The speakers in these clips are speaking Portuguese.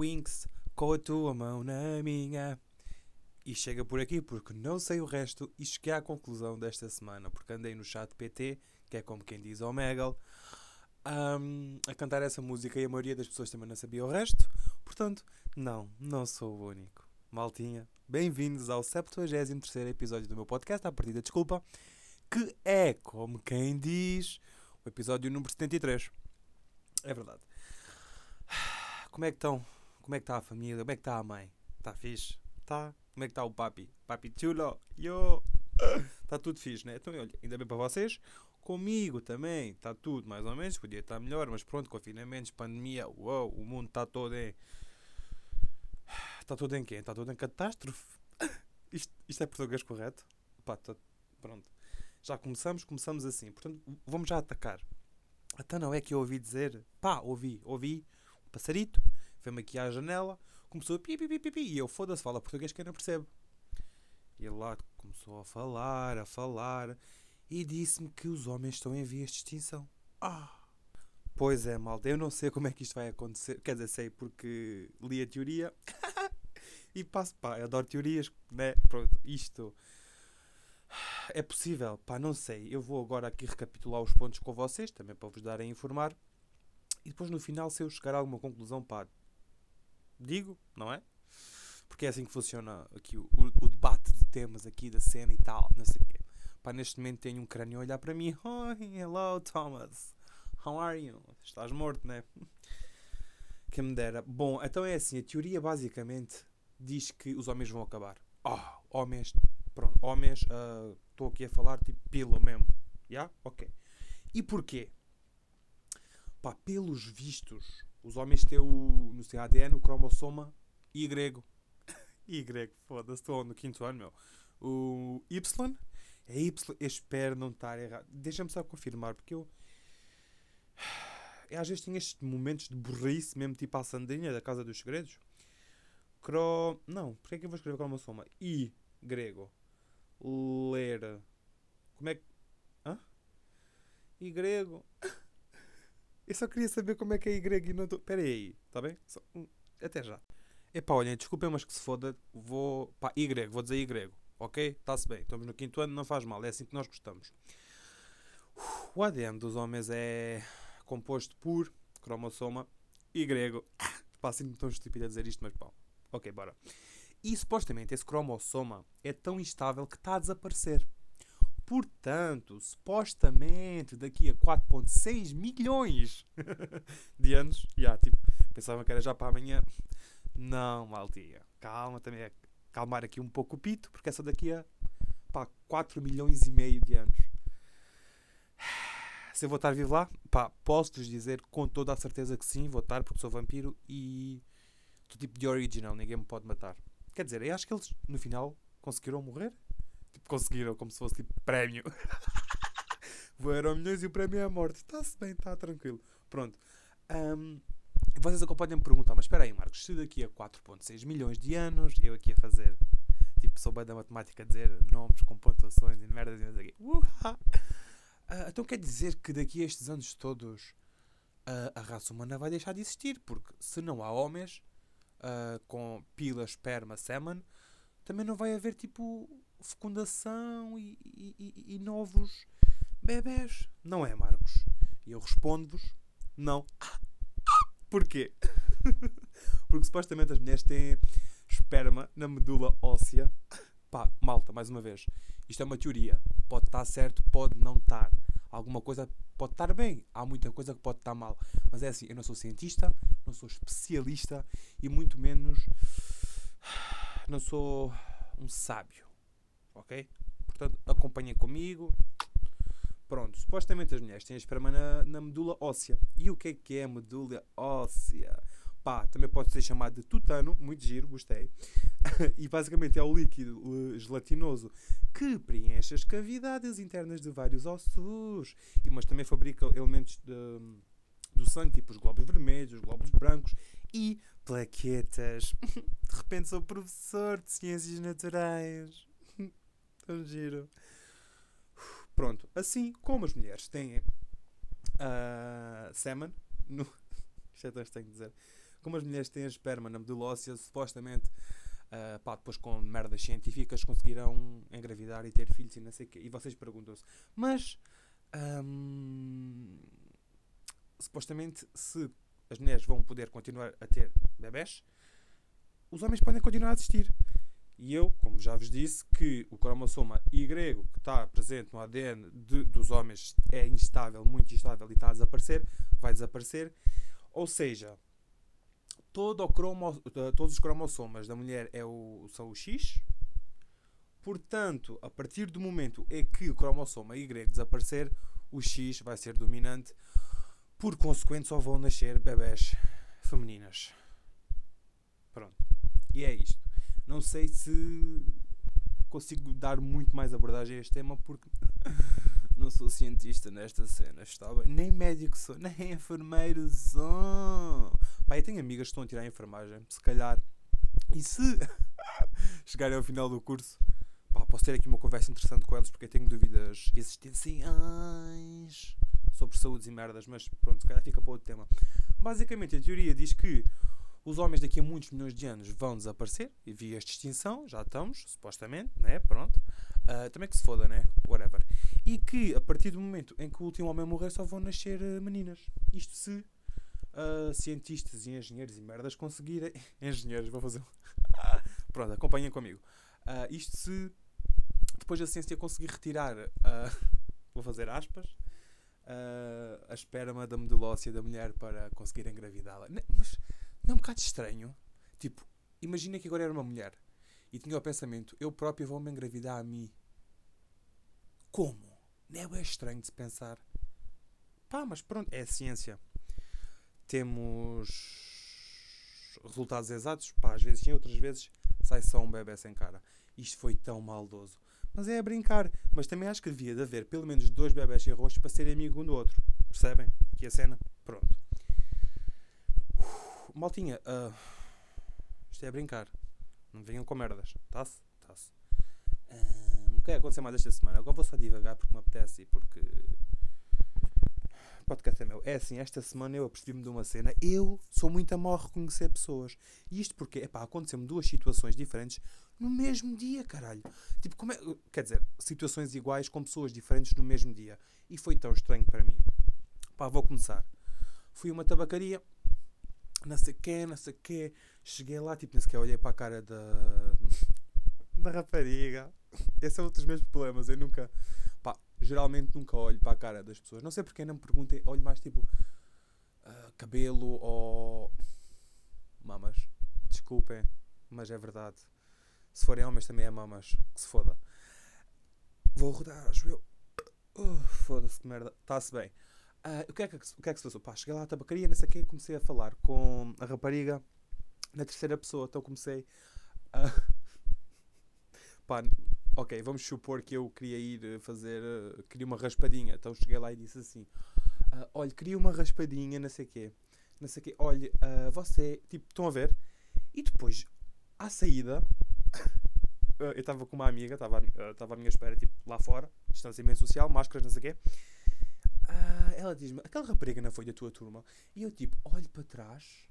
Winks com a tua mão na minha. E chega por aqui porque não sei o resto e cheguei à conclusão desta semana, porque andei no chat PT, que é como quem diz Omegle, um, a cantar essa música e a maioria das pessoas também não sabia o resto. Portanto, não, não sou o único. Maltinha, bem-vindos ao 73 episódio do meu podcast, à partida desculpa, que é, como quem diz, o episódio número 73. É verdade. Como é que estão? Como é que está a família? Como é que está a mãe? Está fixe? Está? Como é que está o papi? Papi chulo? Yo! Está tudo fixe, né? Então, olha, ainda bem para vocês. Comigo também está tudo mais ou menos. Podia estar melhor, mas pronto, confinamentos, pandemia, uou, o mundo está todo em. Está todo em quê? Está todo em catástrofe. Isto, isto é português correto? Pá, tá, pronto. Já começamos, começamos assim. Portanto, vamos já atacar. Até não é que eu ouvi dizer. Pá, ouvi, ouvi um passarito, foi-me aqui à janela, começou a pi, pi, pi, pi, pi e eu foda-se, fala português que eu não percebo. E ele lá começou a falar, a falar, e disse-me que os homens estão em vias de extinção. Ah! Pois é, malta, eu não sei como é que isto vai acontecer. Quer dizer, sei porque li a teoria e passo, pá, eu adoro teorias, né? Pronto, isto é possível, pá, não sei. Eu vou agora aqui recapitular os pontos com vocês, também para vos dar a informar. E depois no final, se eu chegar a alguma conclusão, pá, digo, não é? Porque é assim que funciona aqui o, o, debate de temas aqui da cena e tal, não sei o quê. Pá, neste momento tenho um crânio a olhar para mim. Oi, hello Thomas. How are you? Estás morto, né? Quem me dera. Bom, então é assim, a teoria basicamente diz que os homens vão acabar. Oh, homens, pronto, homens, estou uh, aqui a falar tipo pelo mesmo. Já? Yeah? Ok. E porquê? Pá, pelos vistos, os homens têm o, no seu ADN o cromossoma Y. y, foda-se, estou no quinto ano, meu. O Y é Y, eu espero não estar errado. Deixa-me só confirmar, porque eu. eu às vezes tenho estes momentos de burrice, mesmo tipo a Sandrinha da Casa dos Segredos. Cro. Não, porque é que eu vou escrever cromossoma? I, grego. Ler. Como é que. Hã? I, grego. Eu só queria saber como é que é Y e não estou. Aí, está bem? Só... Até já. Epá, olhem, desculpem, mas que se foda. Vou. Pá, Y, vou dizer Y. Ok? Está-se bem. Estamos no quinto ano, não faz mal. É assim que nós gostamos. O ADN dos homens é composto por cromossoma Y. Pá, assim tão estúpido a dizer isto, mas pá. Ok, bora. E supostamente esse cromossoma é tão instável que está a desaparecer. Portanto, supostamente daqui a 4.6 milhões de anos, já, tipo, pensavam que era já para amanhã. Não, maltinha. Calma, também é calmar aqui um pouco o pito, porque é só daqui a pá, 4 milhões e meio de anos. Se eu vou estar vivo lá, pá, posso-vos dizer com toda a certeza que sim, vou estar porque sou vampiro e do tipo de original, ninguém me pode matar. Quer dizer, eu acho que eles no final conseguiram morrer. Conseguiram, como se fosse tipo prémio. Voaram milhões e o prémio é a morte. Está-se bem, está tranquilo. Pronto. Um, vocês agora podem me perguntar, mas espera aí, Marcos, se daqui a 4.6 milhões de anos, eu aqui a fazer, tipo, sou bem da matemática, dizer nomes com pontuações e merdas e aqui. Uh, então quer dizer que daqui a estes anos todos a raça humana vai deixar de existir, porque se não há homens uh, com pila, esperma, semen, também não vai haver, tipo, fecundação e, e, e novos bebés. Não é, Marcos? E eu respondo-vos: não. Porquê? Porque supostamente as mulheres têm esperma na medula óssea. Pá, malta, mais uma vez. Isto é uma teoria. Pode estar certo, pode não estar. Alguma coisa pode estar bem, há muita coisa que pode estar mal. Mas é assim, eu não sou cientista, não sou especialista e muito menos não sou um sábio ok? Portanto, acompanhem comigo. Pronto, supostamente as mulheres têm a esperma na, na medula óssea. E o que é que é a medula óssea? Pá, também pode ser chamado de tutano, muito giro, gostei. e basicamente é o líquido gelatinoso que preenche as cavidades internas de vários ossos, e, mas também fabrica elementos de, do sangue, tipo os glóbulos vermelhos, os glóbulos brancos e plaquetas. De repente sou professor de ciências naturais. Tão giro. Pronto, assim como as mulheres têm uh, semen, no, isto é tão estranho dizer, como as mulheres têm esperma na medula óssea, supostamente, uh, pá, depois com merdas científicas conseguirão engravidar e ter filhos e não sei o quê. E vocês perguntam-se, mas um, supostamente se as mulheres vão poder continuar a ter bebés, os homens podem continuar a existir. E eu, como já vos disse, que o cromossoma Y que está presente no ADN de, dos homens é instável, muito instável e está a desaparecer, vai desaparecer. Ou seja, todo cromo, todos os cromossomas da mulher é o, são o X. Portanto, a partir do momento em que o cromossoma Y desaparecer, o X vai ser dominante. Por consequente, só vão nascer bebés femininas. Pronto. E é isto. Não sei se consigo dar muito mais abordagem a este tema porque não sou cientista nesta cena, está bem? Nem médico sou, nem enfermeiro sou. Pá, eu tenho amigas que estão a tirar a enfermagem, se calhar. E se chegarem ao final do curso, pá, posso ter aqui uma conversa interessante com elas porque eu tenho dúvidas existenciais sobre saúdes e merdas, mas pronto, se calhar fica para outro tema. Basicamente, a teoria diz que os homens daqui a muitos milhões de anos vão desaparecer e via esta extinção, já estamos, supostamente, né? Pronto. Uh, também que se foda, né? Whatever. E que a partir do momento em que o último homem morrer só vão nascer uh, meninas. Isto se uh, cientistas e engenheiros e merdas conseguirem. engenheiros, vou fazer. Pronto, acompanhem comigo. isto se depois da ciência conseguir retirar. vou fazer aspas. a esperma da medula óssea da mulher para conseguir engravidá-la. Mas não é um bocado estranho? Tipo, imagina que agora era uma mulher e tinha o pensamento: eu próprio vou-me engravidar a mim. Como? Não é estranho de se pensar. Pá, mas pronto, é ciência. Temos resultados exatos, pá, às vezes sim, outras vezes sai só um bebê sem cara. Isto foi tão maldoso. Mas é a brincar. Mas também acho que devia de haver pelo menos dois bebés sem rosto para serem amigo um do outro. Percebem? Que a cena? Pronto. Maltinha, uh, isto é a brincar. Não venham com merdas. Tá-se? Tá-se. Uh, o que é que aconteceu mais esta semana? Agora vou só devagar porque me apetece e porque. Podcast é meu. É assim, esta semana eu apercebi-me de uma cena. Eu sou muito a reconhecer pessoas. E isto porque, epá, aconteceu-me duas situações diferentes no mesmo dia, caralho. Tipo, como é. Quer dizer, situações iguais com pessoas diferentes no mesmo dia. E foi tão estranho para mim. Pá, vou começar. Fui a uma tabacaria não sei quê, não sei quê. Cheguei lá, tipo, nem sequer olhei para a cara da. da rapariga. Esse é um dos meus problemas. Eu nunca. Pá, geralmente nunca olho para a cara das pessoas. Não sei porque não me perguntei. Olho mais tipo. Uh, cabelo ou. mamas. Desculpem, mas é verdade. Se forem homens também é mamas. Que se foda. Vou rodar, acho eu. Uh, Foda-se que merda. Está-se bem. Uh, o, que é que, o que é que se passou? Pá, cheguei lá à tabacaria, não sei o que, comecei a falar com a rapariga na terceira pessoa. Então comecei a. Pá, ok, vamos supor que eu queria ir eh, fazer. Uh, queria uma raspadinha. Então cheguei lá e disse assim: uh, Olha, queria uma raspadinha, não sei o quê. Não sei o quê. Olha, uh, você. Tipo, estão a ver? E depois, à saída. eu estava com uma amiga, estava à minha espera, tipo, lá fora, distanciamento social, máscaras, não sei o quê. Ah, ela diz-me, aquela rapariga não foi da tua turma? E eu tipo, olho para trás,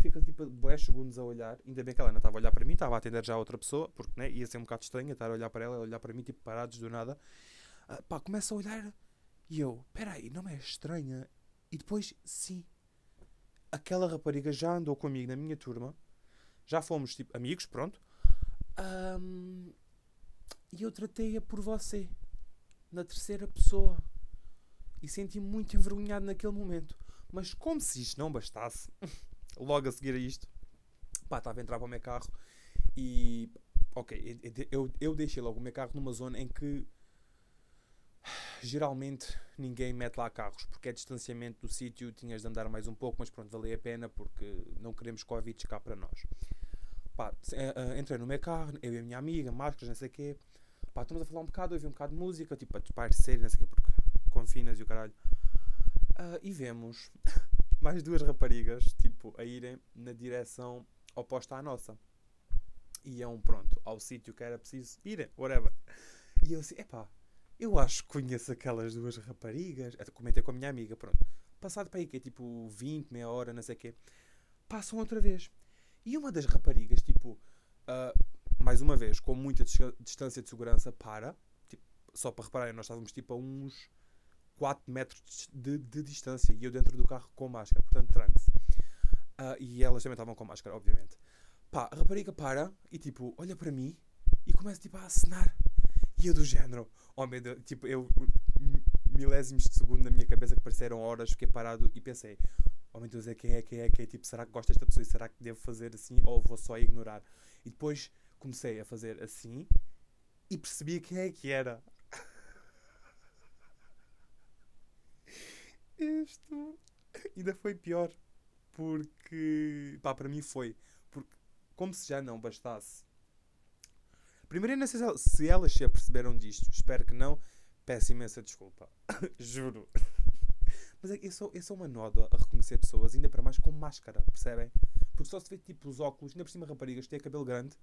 fica tipo 10 segundos a olhar, ainda bem que ela não estava a olhar para mim, estava a atender já a outra pessoa, porque né, ia ser um bocado estranho estar a olhar para ela, ela olhar para mim, tipo parados do nada. Uh, pá, começa a olhar e eu, peraí, não é estranha? E depois, sim, aquela rapariga já andou comigo na minha turma, já fomos tipo amigos, pronto. Um, e eu tratei-a por você, na terceira pessoa e senti-me muito envergonhado naquele momento. Mas como se isto não bastasse, logo a seguir a isto, pá, estava a entrar para o meu carro e, ok, eu, eu deixei logo o meu carro numa zona em que geralmente ninguém mete lá carros, porque é distanciamento do sítio, tinhas de andar mais um pouco, mas pronto, valeu a pena porque não queremos Covid cá para nós. Pá, eh, eh, entrei no meu carro, eu e a minha amiga, máscaras, não sei o quê. Pá, estamos a falar um bocado, eu vi um bocado de música, tipo, a parecer, não sei o quê, porque confinas e o caralho. Uh, e vemos mais duas raparigas, tipo, a irem na direção oposta à nossa. Iam, pronto, ao sítio que era preciso irem, whatever. E eu assim, epá, eu acho que conheço aquelas duas raparigas. Comentei com a minha amiga, pronto. Passado para aí, que é tipo 20, meia hora, não sei o quê. passam outra vez. E uma das raparigas, tipo, uh, mais uma vez, com muita distância de segurança, para. Tipo, só para repararem, nós estávamos tipo a uns 4 metros de, de, distância e eu dentro do carro com máscara, portanto, tranque-se. Uh, e elas também estavam com máscara, obviamente. Pá, a rapariga para e tipo, olha para mim e começa tipo a acenar. E eu do género, oh meu Deus, tipo, eu milésimos de segundo na minha cabeça que pareceram horas, fiquei parado e pensei, oh meu Deus, é quem é, quem é, quem é, tipo, será que gosto desta pessoa e será que devo fazer assim ou vou só ignorar? E depois comecei a fazer assim e percebi quem é que era. Isto ainda foi pior. Porque, pá, para mim foi. Porque, como se já não bastasse. Primeiro, eu não sei se elas se aperceberam disto. Espero que não. Peço imensa desculpa. Juro. Mas é, eu, sou, eu sou uma nódoa a reconhecer pessoas, ainda para mais com máscara, percebem? Porque só se vê tipo os óculos, ainda por cima raparigas têm cabelo grande,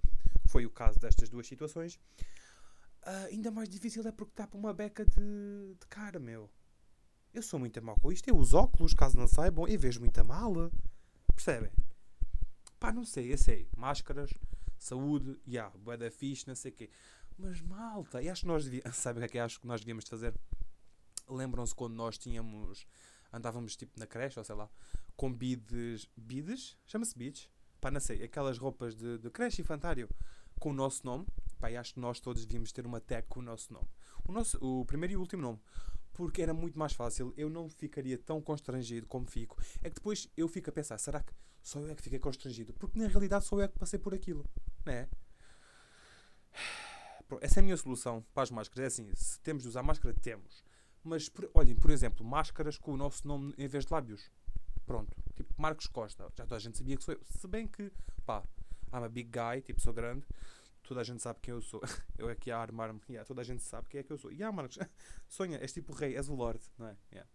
foi o caso destas duas situações. Uh, ainda mais difícil é porque tapa uma beca de, de cara, meu. Eu sou muito mal com isto. Eu uso óculos, caso não saibam, e vejo muita mala. Percebem? Pá, não sei, eu sei. Máscaras, saúde, já, yeah, boa da fixe, não sei o quê. Mas malta, e acho que nós devíamos. Sabe o que é que acho que nós devíamos fazer? Lembram-se quando nós tínhamos. Andávamos tipo na creche, ou sei lá, com bides. Bides? Chama-se bides? Pá, não sei, aquelas roupas de, de creche infantário com o nosso nome. Pá, e acho que nós todos devíamos ter uma tag com o nosso nome. O, nosso, o primeiro e o último nome porque era muito mais fácil, eu não ficaria tão constrangido como fico. É que depois eu fico a pensar, será que só eu é que fiquei constrangido? Porque na realidade sou eu é que passei por aquilo, não é? Essa é a minha solução para as máscaras. É assim, se temos de usar máscara, temos. Mas, por, olhem, por exemplo, máscaras com o nosso nome em vez de lábios. Pronto. Tipo, Marcos Costa. Já toda a gente sabia que sou eu. Se bem que, pá, I'm a big guy, tipo, sou grande toda a gente sabe quem eu sou. Eu aqui a armar-me, yeah, toda a gente sabe quem é que eu sou. E yeah, Marcos, sonha, és tipo rei, és o Lorde, não é? Yeah.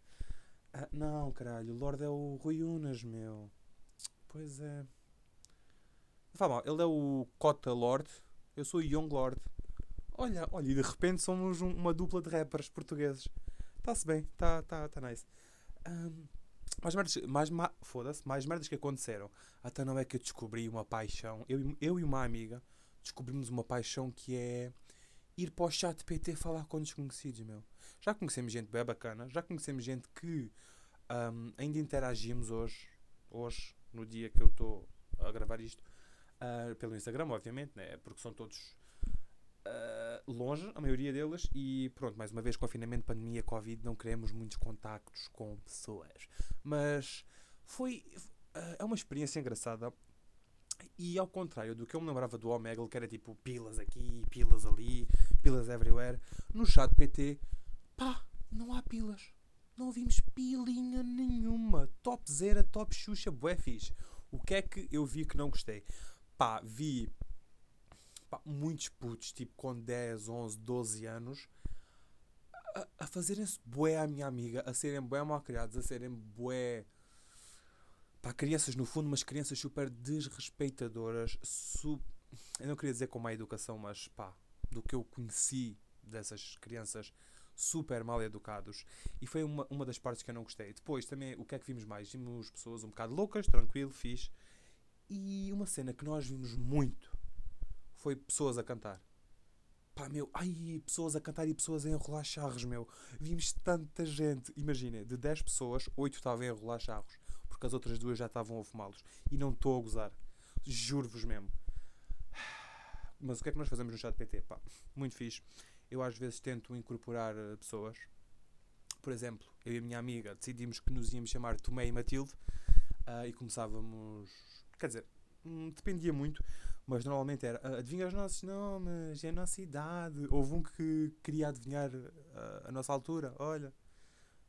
Ah, não, caralho, o Lorde é o Rui Unas, meu. Pois é. Fala mal, ele é o Cota Lord, eu sou o Young Lord. Olha, olha, e de repente somos um, uma dupla de rappers portugueses. Está-se bem, está tá, tá nice. Um, mais merdas, mais, ma foda-se, mais merdas que aconteceram. Até não é que eu descobri uma paixão. Eu, eu e uma amiga descobrimos uma paixão que é ir para o chat PT falar com desconhecidos, meu. Já conhecemos gente bem bacana, já conhecemos gente que um, ainda interagimos hoje, hoje, no dia que eu estou a gravar isto, uh, pelo Instagram, obviamente, né? porque são todos uh, longe, a maioria deles, e pronto, mais uma vez, confinamento, pandemia, Covid, não queremos muitos contactos com pessoas. Mas foi. Uh, é uma experiência engraçada e ao contrário do que eu me lembrava do Omegle, que era tipo pilas aqui, pilas ali, pilas everywhere, no chat PT, pá, não há pilas. Não vimos pilinha nenhuma. Top zero, top xuxa, bué fixe. O que é que eu vi que não gostei? Pá, vi pá, muitos putos, tipo com 10, 11, 12 anos, a, a fazerem-se bué à minha amiga, a serem bué mal criados, a serem bué Pá, crianças no fundo, mas crianças super desrespeitadoras. Su... Eu não queria dizer com má educação, mas pá, do que eu conheci dessas crianças super mal educados. E foi uma, uma das partes que eu não gostei. Depois também, o que é que vimos mais? Vimos pessoas um bocado loucas, tranquilo, fixe. E uma cena que nós vimos muito foi pessoas a cantar. Pá, meu, ai, pessoas a cantar e pessoas a enrolar charros, meu. Vimos tanta gente. Imagina, de 10 pessoas, 8 estavam a enrolar charros porque as outras duas já estavam a fumá-los. E não estou a gozar. Juro-vos mesmo. Mas o que é que nós fazemos no chat PT? Pá, muito fixe. Eu às vezes tento incorporar uh, pessoas. Por exemplo, eu e a minha amiga decidimos que nos íamos chamar Tomé e Matilde uh, e começávamos. Quer dizer, hum, dependia muito, mas normalmente era uh, adivinha os nossos nomes, é a nossa idade. Houve um que queria adivinhar uh, a nossa altura. Olha,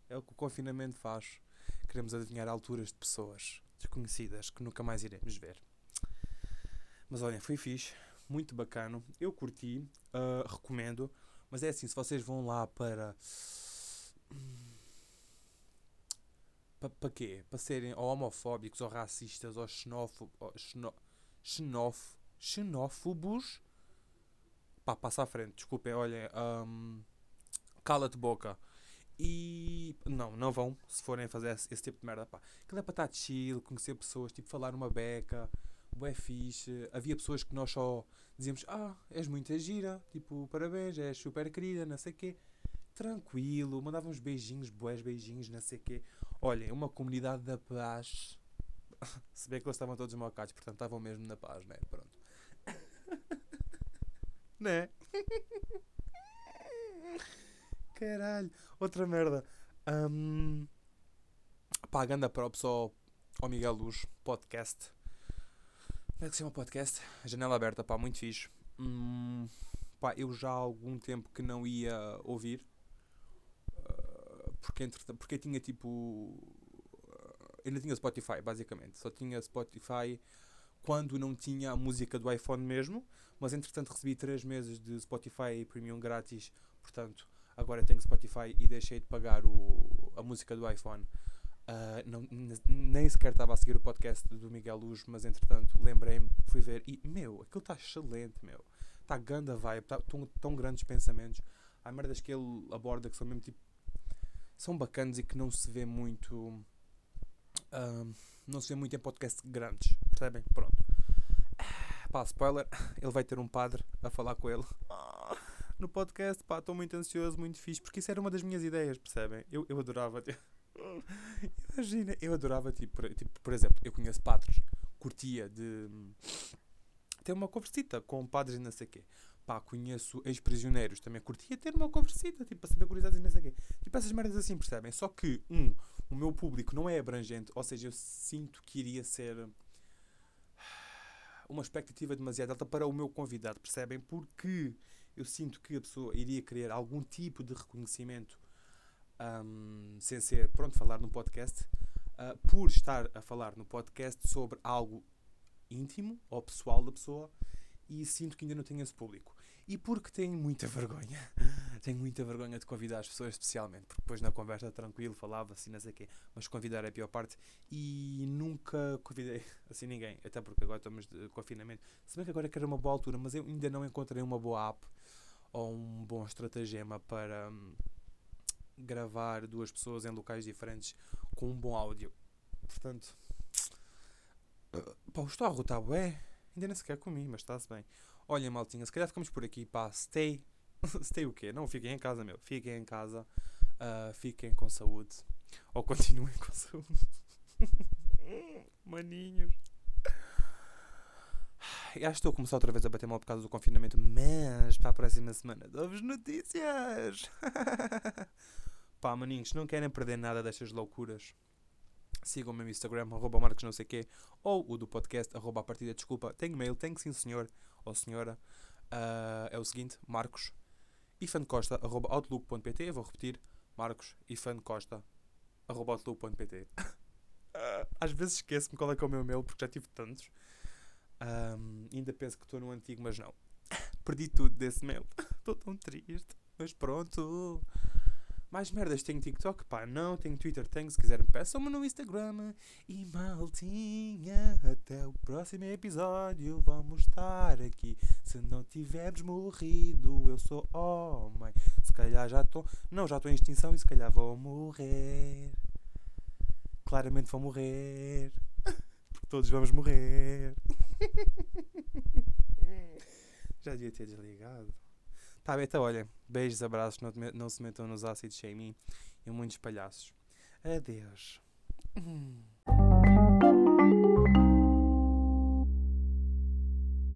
é o que o confinamento faz queremos adivinhar alturas de pessoas desconhecidas que nunca mais iremos ver. Mas olhem, foi fixe, muito bacana. Eu curti, uh, recomendo. Mas é assim, se vocês vão lá para. Para, quê? Para serem ou homofóbicos, ou racistas, ou xenófobos. Ou xenó, xenóf, xenófobos. Pá, passa à frente, desculpem, olhem. Um, Cala-te boca. E não, não vão se forem fazer esse, esse tipo de merda. Pá. Aquilo é para estar chill, conhecer pessoas, tipo falar uma beca, bué fixe. Havia pessoas que nós só dizíamos: Ah, és muito gira, tipo, parabéns, és super querida, não sei o quê. Tranquilo, mandávamos beijinhos, bués beijinhos, não sei o quê. Olhem, uma comunidade da paz. Se bem que eles estavam todos mocados, portanto estavam mesmo na paz, né? Pronto. né? Caralho. Outra merda. Um, pá, ganda props ao, ao Miguel Luz, podcast. Como é que se chama o podcast? Janela aberta, pá, muito fixe. Hum, pá, eu já há algum tempo que não ia ouvir. Uh, porque, porque tinha tipo. Uh, ainda tinha Spotify, basicamente. Só tinha Spotify quando não tinha a música do iPhone mesmo. Mas entretanto recebi 3 meses de Spotify Premium grátis. Portanto, agora tenho Spotify e deixei de pagar o, a música do iPhone. Uh, não, nem sequer estava a seguir o podcast do Miguel Luz, mas entretanto lembrei-me, fui ver e, meu, aquilo está excelente, meu. Está ganda vibe, tá, tão, tão grandes pensamentos. Há merdas que ele aborda que são mesmo tipo. são bacanas e que não se vê muito. Uh, não se vê muito em podcasts grandes, percebem? Pronto. Pá, spoiler, ele vai ter um padre a falar com ele no podcast. Pá, estou muito ansioso, muito fixe, porque isso era uma das minhas ideias, percebem? Eu, eu adorava. Imagina, eu adorava, tipo tipo, por exemplo, eu conheço padres, curtia de ter uma conversita com padres e não sei o quê. Pá, conheço ex-prisioneiros, também curtia ter uma conversita, tipo, para saber curiosidades e não sei o quê. Tipo, essas merdas assim, percebem? Só que, um, o meu público não é abrangente, ou seja, eu sinto que iria ser uma expectativa demasiado alta para o meu convidado, percebem? Porque eu sinto que a pessoa iria querer algum tipo de reconhecimento um, sem ser, pronto, falar no podcast, uh, por estar a falar no podcast sobre algo íntimo ou pessoal da pessoa e sinto que ainda não tenho esse público. E porque tenho muita vergonha, tenho muita vergonha de convidar as pessoas, especialmente, porque depois na conversa tranquilo falava assim, não sei o quê, mas convidar é a pior parte e nunca convidei assim ninguém, até porque agora estamos de confinamento. Se bem que agora é que era uma boa altura, mas eu ainda não encontrei uma boa app ou um bom estratagema para hum, gravar duas pessoas em locais diferentes com um bom áudio. Portanto, pá, o estorro está bué. Ainda nem sequer comi, mas está-se bem. Olha, maltinha, se calhar ficamos por aqui, pá, stay. stay o quê? Não, fiquem em casa, meu. Fiquem em casa. Uh, fiquem com saúde. Ou continuem com saúde. Maninhos. Acho que estou a começar outra vez a bater mal por causa do confinamento, mas para a próxima semana dou-vos notícias. Pá, maninhos, não querem perder nada destas loucuras, sigam o meu Instagram, arroba marcos não sei quê, ou o do podcast, arroba a partida, desculpa, tenho mail, tenho sim senhor, ou senhora, uh, é o seguinte, marcos, ifancosta, arroba outlook.pt, vou repetir, marcos, ifancosta, arroba outlook.pt. Às vezes esqueço-me qual é que é o meu mail, porque já tive tantos. Um, ainda penso que estou no antigo, mas não. Perdi tudo desse mail. Estou tão triste. Mas pronto. Mais merdas, tenho TikTok? Pá, não. Tenho Twitter? Tenho. Se quiserem, peçam-me no Instagram. E maltinha, até o próximo episódio. Vamos estar aqui. Se não tivermos morrido, eu sou homem. Se calhar já estou. Não, já estou em extinção e se calhar vou morrer. Claramente vou morrer. Porque todos vamos morrer. Já devia ter desligado. Tá bem, então olha. Beijos, abraços, não, não se metam nos ácidos shaming e muitos palhaços. Adeus. Hum.